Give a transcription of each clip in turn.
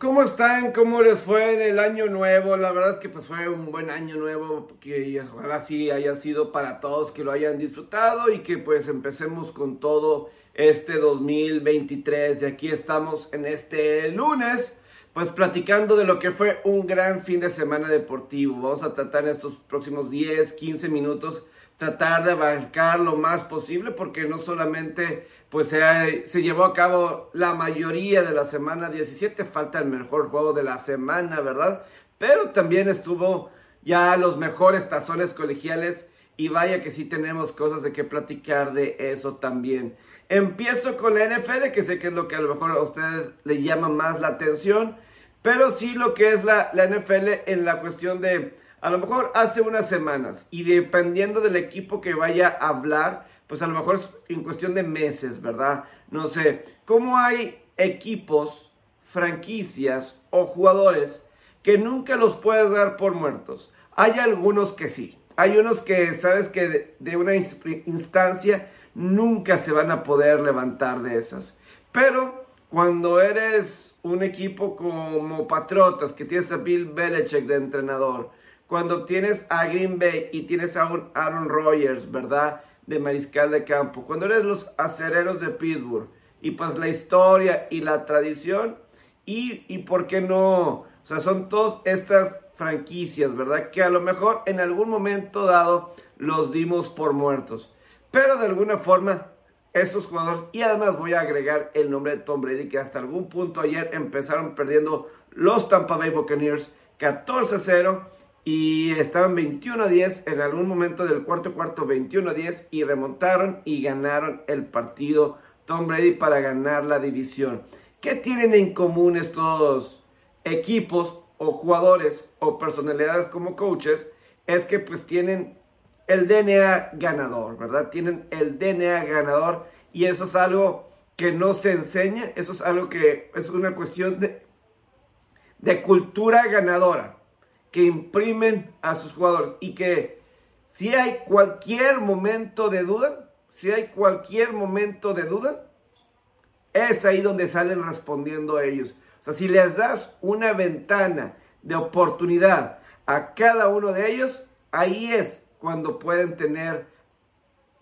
¿Cómo están? ¿Cómo les fue en el año nuevo? La verdad es que pues fue un buen año nuevo, que ojalá sí haya sido para todos, que lo hayan disfrutado y que pues empecemos con todo este 2023. Y aquí estamos en este lunes, pues platicando de lo que fue un gran fin de semana deportivo. Vamos a tratar en estos próximos 10, 15 minutos tratar de abarcar lo más posible porque no solamente pues se, se, llevó a cabo la mayoría de la semana 17, falta el mejor juego de la semana, ¿verdad? Pero también estuvo ya los mejores tazones colegiales y vaya que sí tenemos cosas de qué platicar de eso también. Empiezo con la NFL, que sé que es lo que a lo mejor a usted le llama más la atención, pero sí lo que es la, la NFL en la cuestión de a lo mejor hace unas semanas y dependiendo del equipo que vaya a hablar, pues a lo mejor es en cuestión de meses, ¿verdad? No sé, ¿cómo hay equipos, franquicias o jugadores que nunca los puedes dar por muertos? Hay algunos que sí. Hay unos que sabes que de, una instancia nunca se van a poder levantar de esas. Pero cuando eres un equipo como Patriotas, que tienes a Bill Belichick de entrenador, cuando tienes a Green Bay y tienes a un Aaron Rodgers, ¿verdad? De mariscal de campo. Cuando eres los acereros de Pittsburgh. Y pues la historia y la tradición. Y, y por qué no. O sea, son todas estas franquicias, ¿verdad? Que a lo mejor en algún momento dado los dimos por muertos. Pero de alguna forma, estos jugadores, y además voy a agregar el nombre de Tom Brady, que hasta algún punto ayer empezaron perdiendo los Tampa Bay Buccaneers 14-0 y estaban 21 a 10 en algún momento del cuarto cuarto 21 a 10 y remontaron y ganaron el partido Tom Brady para ganar la división. ¿Qué tienen en común estos equipos o jugadores o personalidades como coaches? Es que pues tienen el DNA ganador, ¿verdad? Tienen el DNA ganador y eso es algo que no se enseña, eso es algo que es una cuestión de, de cultura ganadora que imprimen a sus jugadores y que si hay cualquier momento de duda, si hay cualquier momento de duda, es ahí donde salen respondiendo a ellos. O sea, si les das una ventana de oportunidad a cada uno de ellos, ahí es cuando pueden tener,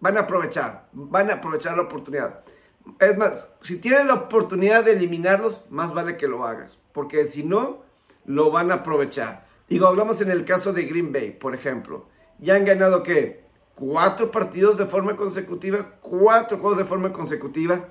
van a aprovechar, van a aprovechar la oportunidad. Es más, si tienen la oportunidad de eliminarlos, más vale que lo hagas, porque si no, lo van a aprovechar. Digo, hablamos en el caso de Green Bay, por ejemplo. Ya han ganado, ¿qué? Cuatro partidos de forma consecutiva, cuatro juegos de forma consecutiva.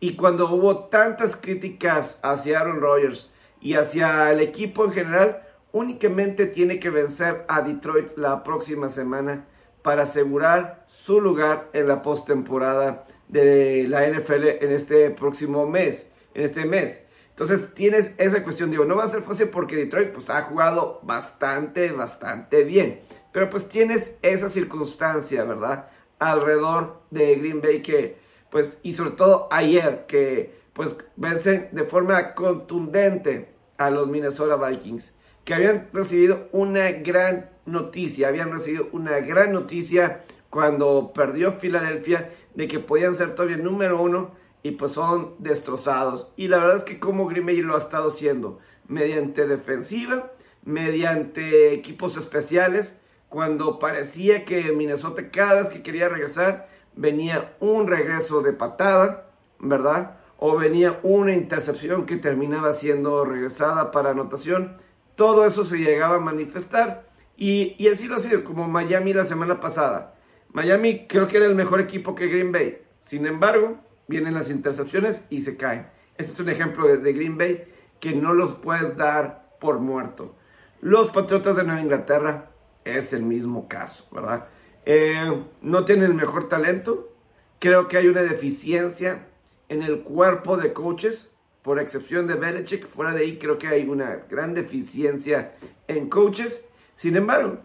Y cuando hubo tantas críticas hacia Aaron Rodgers y hacia el equipo en general, únicamente tiene que vencer a Detroit la próxima semana para asegurar su lugar en la postemporada de la NFL en este próximo mes, en este mes. Entonces tienes esa cuestión, digo, no va a ser fácil porque Detroit pues ha jugado bastante, bastante bien. Pero pues tienes esa circunstancia, ¿verdad? Alrededor de Green Bay que, pues, y sobre todo ayer, que pues vencen de forma contundente a los Minnesota Vikings, que habían recibido una gran noticia, habían recibido una gran noticia cuando perdió Filadelfia de que podían ser todavía número uno y pues son destrozados. Y la verdad es que como Green Bay lo ha estado haciendo, mediante defensiva, mediante equipos especiales, cuando parecía que Minnesota cada vez que quería regresar venía un regreso de patada, ¿verdad? O venía una intercepción que terminaba siendo regresada para anotación. Todo eso se llegaba a manifestar y, y así lo ha sido, como Miami la semana pasada. Miami creo que era el mejor equipo que Green Bay. Sin embargo, vienen las intercepciones y se caen. Ese es un ejemplo de, Green Bay que no los puedes dar por muerto. Los Patriotas de Nueva Inglaterra es el mismo caso, ¿verdad? Eh, no tienen el mejor talento. Creo que hay una deficiencia en el cuerpo de coaches, por excepción de Belichick. Fuera de ahí, creo que hay una gran deficiencia en coaches. Sin embargo,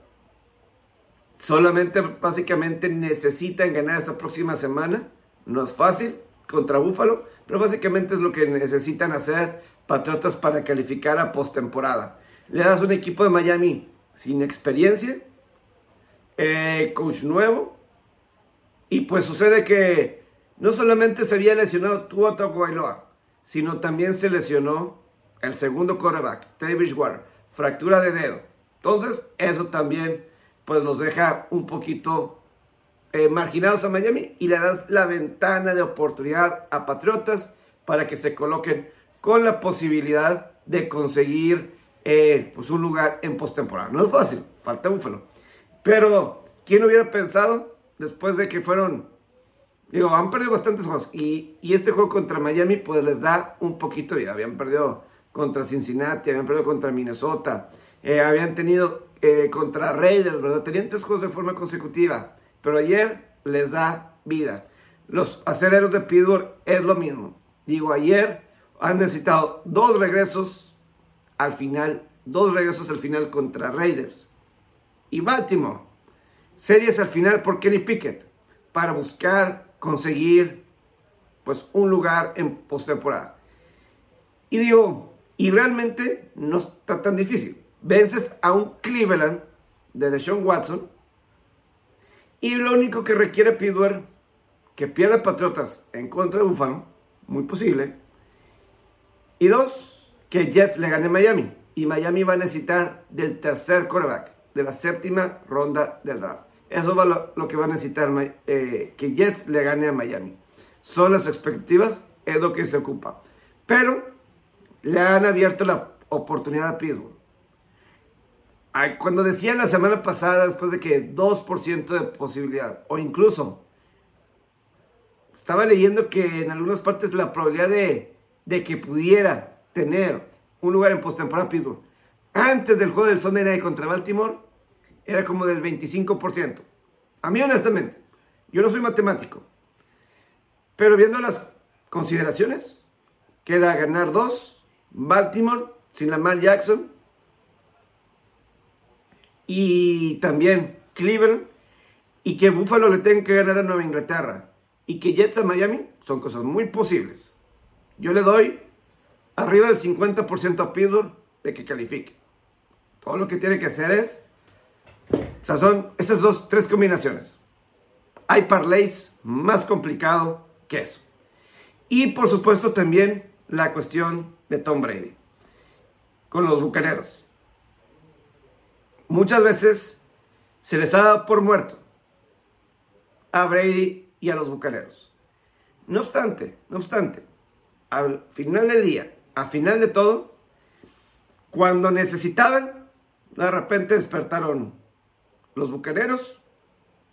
solamente básicamente necesitan ganar esta próxima semana. No es fácil, contra Búfalo, pero básicamente es lo que necesitan hacer Patriotas para calificar a postemporada. Le das un equipo de Miami sin experiencia, eh, coach nuevo, y pues sucede que no solamente se había lesionado Tua Tagovailoa, sino también se lesionó el segundo quarterback, Teddy Bridgewater, fractura de dedo. Entonces, eso también pues los deja un poquito eh, marginados a Miami y le das la ventana de oportunidad a Patriotas para que se coloquen con la posibilidad de conseguir eh, pues un lugar en postemporada. No es fácil, falta Búfalo. Pero, ¿quién hubiera pensado después de que fueron, digo, han perdido bastantes juegos y, y este juego contra Miami pues les da un poquito vida. Habían perdido contra Cincinnati, habían perdido contra Minnesota, eh, habían tenido contra Raiders, ¿verdad? Tenían tres juegos de forma consecutiva, pero ayer les da vida. Los aceleros de Pittsburgh es lo mismo. Digo, ayer han necesitado dos regresos al final, dos regresos al final contra Raiders. Y Baltimore, series al final por Kenny Pickett, para buscar conseguir pues un lugar en postemporada. Y digo, y realmente no está tan difícil. Vences a un Cleveland de Deshaun Watson. Y lo único que requiere Pittsburgh, que pierda Patriotas en contra de Buffalo, muy posible. Y dos, que Jets le gane a Miami. Y Miami va a necesitar del tercer quarterback, de la séptima ronda del draft. Eso va lo, lo que va a necesitar eh, que Jets le gane a Miami. Son las expectativas, es lo que se ocupa. Pero le han abierto la oportunidad a Pittsburgh. Cuando decía la semana pasada, después de que 2% de posibilidad, o incluso estaba leyendo que en algunas partes la probabilidad de, de que pudiera tener un lugar en postemporada Pittsburgh antes del juego del Sunday Night contra Baltimore era como del 25%. A mí honestamente, yo no soy matemático, pero viendo las consideraciones, queda ganar dos Baltimore sin Lamar Jackson y también Cleveland y que Buffalo le tenga que ganar a Nueva Inglaterra y que Jets a Miami son cosas muy posibles. Yo le doy arriba del 50% a Pittsburgh de que califique. Todo lo que tiene que hacer es, o sea, son esas dos, tres combinaciones. Hay parlays más complicado que eso. Y por supuesto también la cuestión de Tom Brady con los bucaneros. Muchas veces se les ha dado por muerto a Brady y a los bucaneros. No obstante, no obstante, al final del día, al final de todo, cuando necesitaban, de repente despertaron los bucaneros,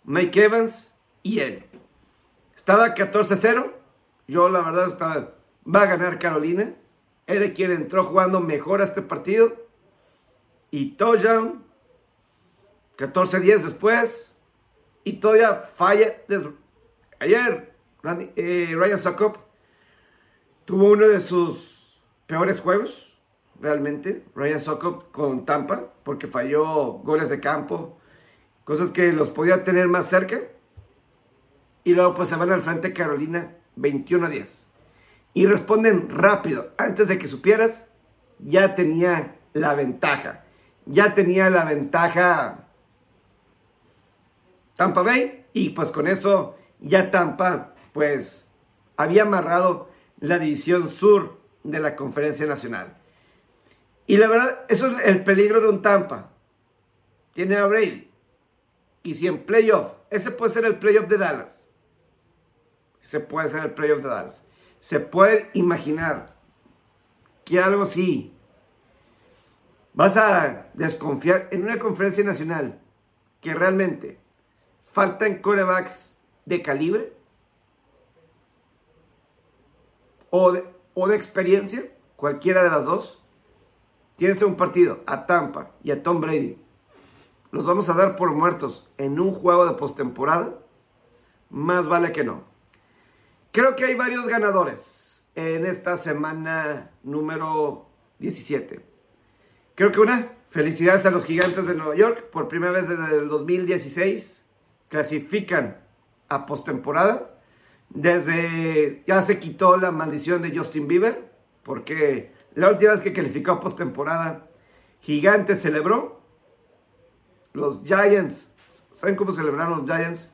Mike Evans y él. Estaba 14-0. Yo la verdad estaba, va a ganar Carolina. Era quien entró jugando mejor a este partido. Y touchdown. 14 días después. Y todavía falla. Ayer eh, Ryan Sokop tuvo uno de sus peores juegos. Realmente. Ryan Sokop con Tampa. Porque falló goles de campo. Cosas que los podía tener más cerca. Y luego pues se van al frente Carolina 21 a 10 y responden rápido. Antes de que supieras, ya tenía la ventaja. Ya tenía la ventaja Tampa Bay y pues con eso ya Tampa pues había amarrado la división sur de la conferencia nacional. Y la verdad, eso es el peligro de un Tampa. Tiene a Brady. Y si en playoff, ese puede ser el playoff de Dallas. Ese puede ser el playoff de Dallas se puede imaginar que algo así vas a desconfiar en una conferencia nacional que realmente faltan corebacks de calibre o de, o de experiencia, cualquiera de las dos. Tienes un partido a Tampa y a Tom Brady. Los vamos a dar por muertos en un juego de postemporada. Más vale que no. Creo que hay varios ganadores en esta semana número 17. Creo que una, felicidades a los gigantes de Nueva York. Por primera vez desde el 2016 clasifican a postemporada. Desde ya se quitó la maldición de Justin Bieber, porque la última vez que calificó a postemporada, Gigantes celebró. Los Giants, ¿saben cómo celebraron los Giants?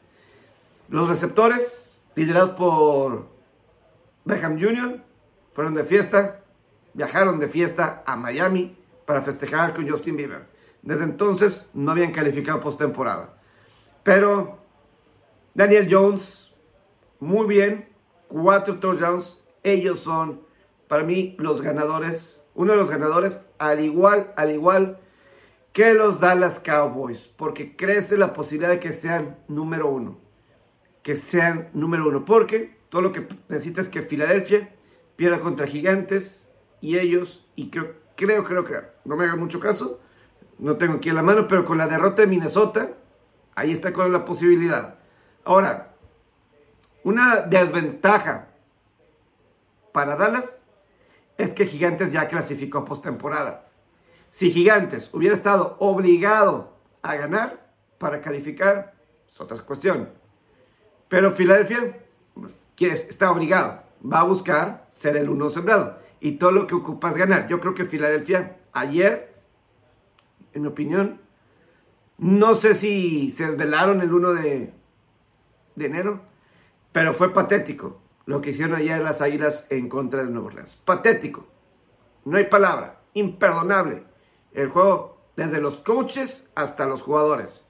Los receptores liderados por Beckham Jr., fueron de fiesta. viajaron de fiesta a Miami para festejar con Justin Bieber. Desde entonces no habían calificado postemporada. Pero Daniel Jones, muy bien, cuatro touchdowns. Ellos son, para mí, los ganadores, uno de los ganadores, al igual, al igual que los Dallas Cowboys, porque crece la posibilidad de que sean número uno. Que sean número uno, porque todo lo que necesita es que Filadelfia pierda contra Gigantes y ellos, y creo, creo, creo, creo, no me hagan mucho caso, no tengo aquí en la mano, pero con la derrota de Minnesota, ahí está con la posibilidad. Ahora, una desventaja para Dallas es que Gigantes ya clasificó postemporada. Si Gigantes hubiera estado obligado a ganar para calificar, es otra cuestión. Pero Filadelfia pues, está obligado, va a buscar ser el uno sembrado. Y todo lo que ocupa es ganar. Yo creo que Filadelfia ayer, en mi opinión, no sé si se desvelaron el 1 de, de enero, pero fue patético lo que hicieron ayer las Águilas en contra de Nuevo Orleans. Patético. No hay palabra. Imperdonable. El juego desde los coaches hasta los jugadores.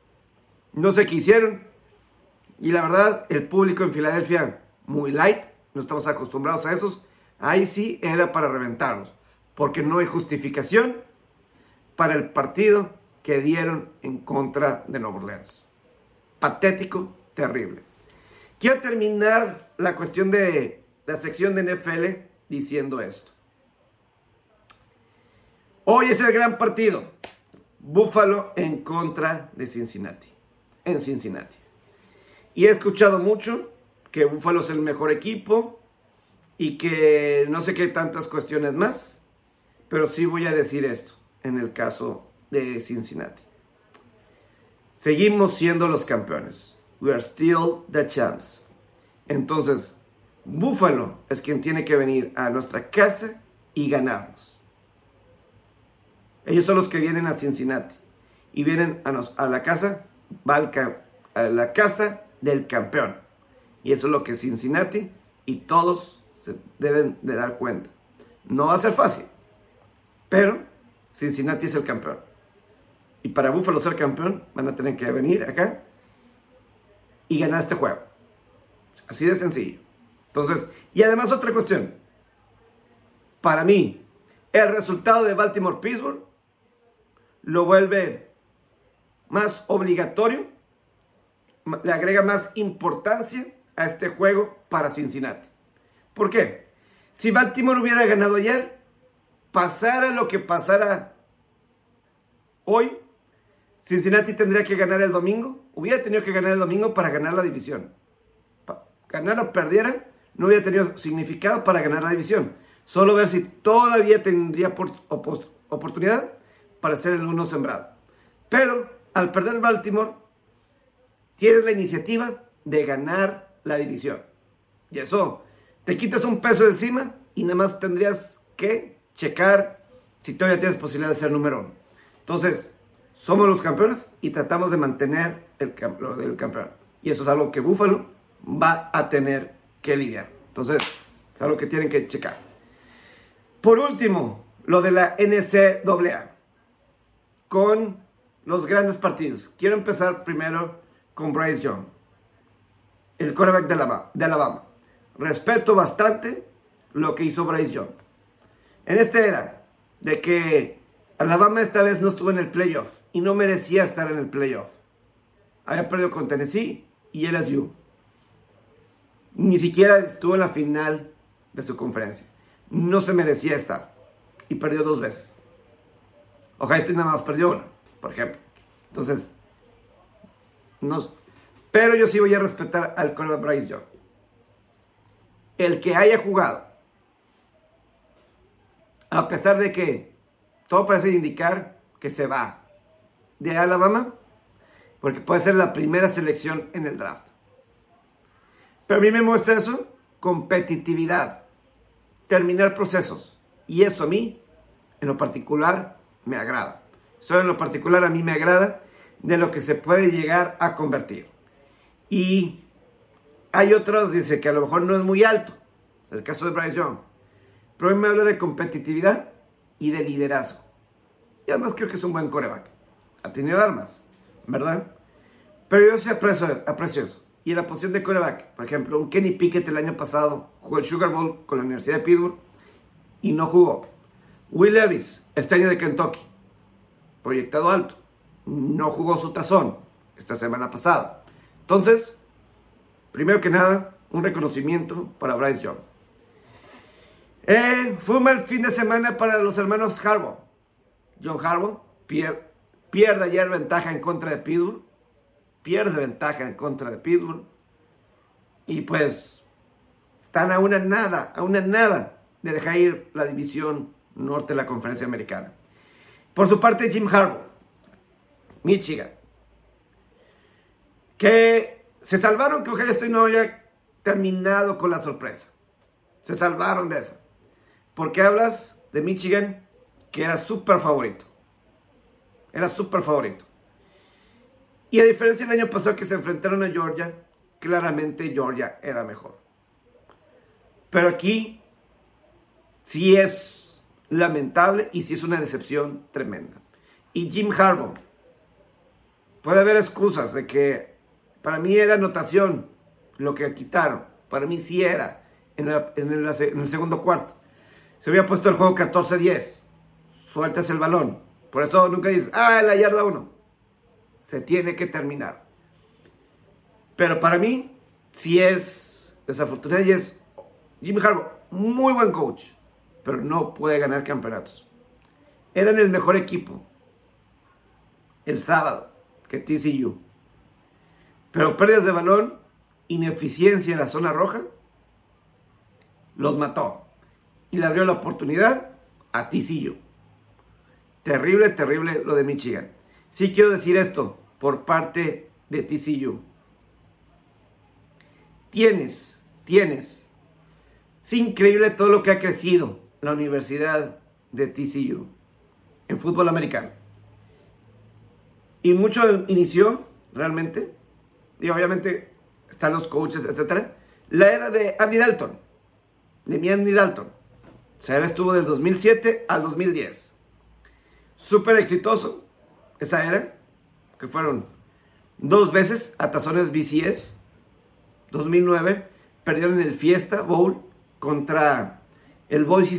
No sé qué hicieron. Y la verdad, el público en Filadelfia, muy light. No estamos acostumbrados a esos. Ahí sí era para reventarlos. Porque no hay justificación para el partido que dieron en contra de Nuevo Orleans. Patético, terrible. Quiero terminar la cuestión de la sección de NFL diciendo esto. Hoy es el gran partido. Buffalo en contra de Cincinnati. En Cincinnati. Y he escuchado mucho que Buffalo es el mejor equipo y que no sé qué tantas cuestiones más. Pero sí voy a decir esto en el caso de Cincinnati. Seguimos siendo los campeones. We are still the champs. Entonces, Buffalo es quien tiene que venir a nuestra casa y ganarnos. Ellos son los que vienen a Cincinnati y vienen a, nos, a la casa, a la casa del campeón. Y eso es lo que Cincinnati y todos se deben de dar cuenta. No va a ser fácil, pero Cincinnati es el campeón. Y para Buffalo ser campeón, van a tener que venir acá y ganar este juego. Así de sencillo. Entonces, y además otra cuestión. Para mí, el resultado de Baltimore-Pittsburgh lo vuelve más obligatorio, le agrega más importancia a este juego para Cincinnati. ¿Por qué? Si Baltimore hubiera ganado ayer, pasara lo que pasara hoy, Cincinnati tendría que ganar el domingo, hubiera tenido que ganar el domingo para ganar la división. Ganar o perdiera, no hubiera tenido significado para ganar la división. Solo ver si todavía tendría oportunidad para ser el uno sembrado. Pero al perder Baltimore, tienes la iniciativa de ganar la división. Y eso, te quitas un peso de encima y nada más tendrías que checar si todavía tienes posibilidad de ser número uno. Entonces, somos los campeones y tratamos de mantener el, del campeón. Y eso es algo que Buffalo va a tener que lidiar. Entonces, es algo que tienen que checar. Por último, lo de la NCAA. Con los grandes partidos. Quiero empezar primero con Bryce Young, el quarterback de Alabama. de Alabama. Respeto bastante lo que hizo Bryce Young. En esta era de que Alabama esta vez no estuvo en el playoff y no merecía estar en el playoff. Había perdido con Tennessee y LSU. Ni siquiera estuvo en la final de su conferencia. No se merecía estar. Y perdió dos veces. Ohio State nada más perdió una, por ejemplo. Entonces, no, pero yo sí voy a respetar al Colbert Bryce Young. El que haya jugado, a pesar de que todo parece indicar que se va de Alabama, porque puede ser la primera selección en el draft. Pero a mí me muestra eso, competitividad, terminar procesos. Y eso a mí, en lo particular, me agrada. Eso en lo particular a mí me agrada de lo que se puede llegar a convertir. Y hay otros, dice que a lo mejor no es muy alto, el caso de Bryce Young. pero a mí me habla de competitividad y de liderazgo. Y además creo que es un buen coreback. Ha tenido armas, ¿verdad? Pero yo sí aprecio. Y en la posición de coreback, por ejemplo, un Kenny Pickett el año pasado jugó el Sugar Bowl con la Universidad de Pittsburgh y no jugó. Will Levis, este año de Kentucky, proyectado alto, no jugó su tazón esta semana pasada. Entonces, primero que nada, un reconocimiento para Bryce Young. Eh, fue un mal fin de semana para los hermanos Harbaugh. John Harbaugh pierde, ayer ventaja en contra de Pittsburgh. Pierde ventaja en contra de Pittsburgh. Y pues están a una nada, a una nada de dejar ir la división norte de la conferencia americana. Por su parte, Jim Harbaugh, Michigan, que se salvaron que Ohio State no haya terminado con la sorpresa. Se salvaron de eso. Porque hablas de Michigan que era súper favorito. Era súper favorito. Y a diferencia del año pasado que se enfrentaron a Georgia, claramente Georgia era mejor. Pero aquí sí es lamentable y sí es una decepción tremenda. Y Jim Harbaugh, puede haber excusas de que para mí era anotación lo que quitaron. Para mí sí era en, en el segundo cuarto se había puesto el juego 14-10. Sueltas el balón. Por eso nunca dices, ah, la yarda 1. Se tiene que terminar. Pero para mí, si es desafortunado y es Jimmy Harbaugh, muy buen coach, pero no puede ganar campeonatos. Eran el mejor equipo el sábado que TCU. Pero pérdidas de balón, ineficiencia en la zona roja, los mató y le abrió la oportunidad a TCU. Terrible, terrible lo de Michigan. Sí quiero decir esto por parte de TCU. Tienes, tienes. Es increíble todo lo que ha crecido la Universidad de TCU en fútbol americano. Y mucho inició realmente, y obviamente están los coaches, etc. La era de Andy Dalton, de mi Andy Dalton o sea, él estuvo del 2007 al 2010. Súper exitoso esa era, que fueron dos veces a tazones BCS. 2009 perdieron el Fiesta Bowl contra el Boise,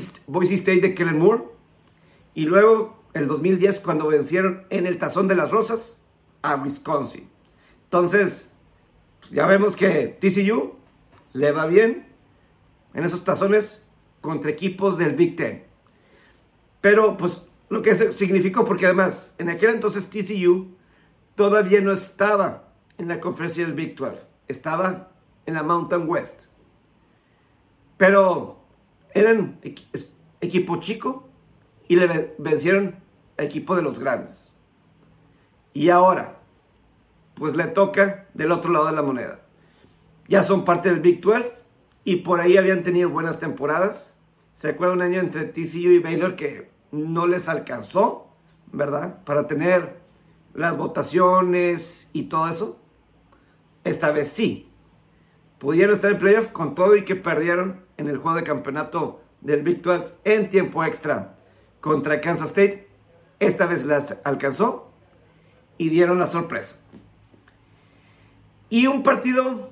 State de Kellen Moore. Y luego el 2010 cuando vencieron en el Tazón de las Rosas a Wisconsin. Entonces, pues, ya vemos que TCU le va bien en esos tazones contra equipos del Big Ten. Pero pues lo que significó, porque además en aquel entonces TCU todavía no estaba en la conferencia del Big 12, estaba en la Mountain West. Pero eran equipo chico y le vencieron al equipo de los grandes. Y ahora, pues le toca del otro lado de la moneda. Ya son parte del Big 12 y por ahí habían tenido buenas temporadas ¿Se acuerda un año entre TCU y Baylor que no les alcanzó, ¿verdad? Para tener las votaciones y todo eso. Esta vez sí. Pudieron estar en playoff con todo y que perdieron en el juego de campeonato del Big 12 en tiempo extra contra Kansas State. Esta vez las alcanzó y dieron la sorpresa. Y un partido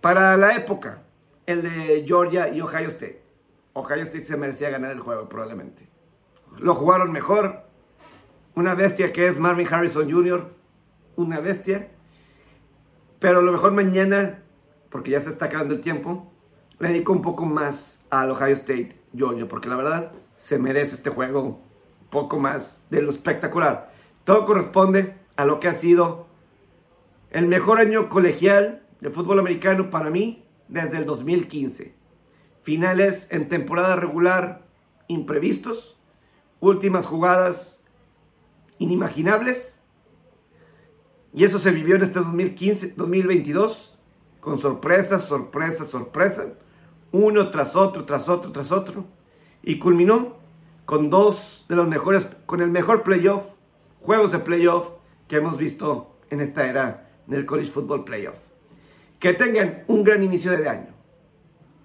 para la época el de Georgia y Ohio State. Ohio State se merecía ganar el juego probablemente. Lo jugaron mejor. Una bestia que es Marvin Harrison Jr. Una bestia. Pero a lo mejor mañana, porque ya se está acabando el tiempo, le dedico un poco más al Ohio State Georgia. Porque la verdad se merece este juego poco más de lo espectacular. Todo corresponde a lo que ha sido el mejor año colegial de fútbol americano para mí desde el 2015. Finales en temporada regular imprevistos, últimas jugadas inimaginables. Y eso se vivió en este 2015, 2022, con sorpresas, sorpresas, sorpresas, uno tras otro, tras otro, tras otro. Y culminó con dos de los mejores, con el mejor playoff, juegos de playoff que hemos visto en esta era del College Football Playoff. Que tengan un gran inicio de año.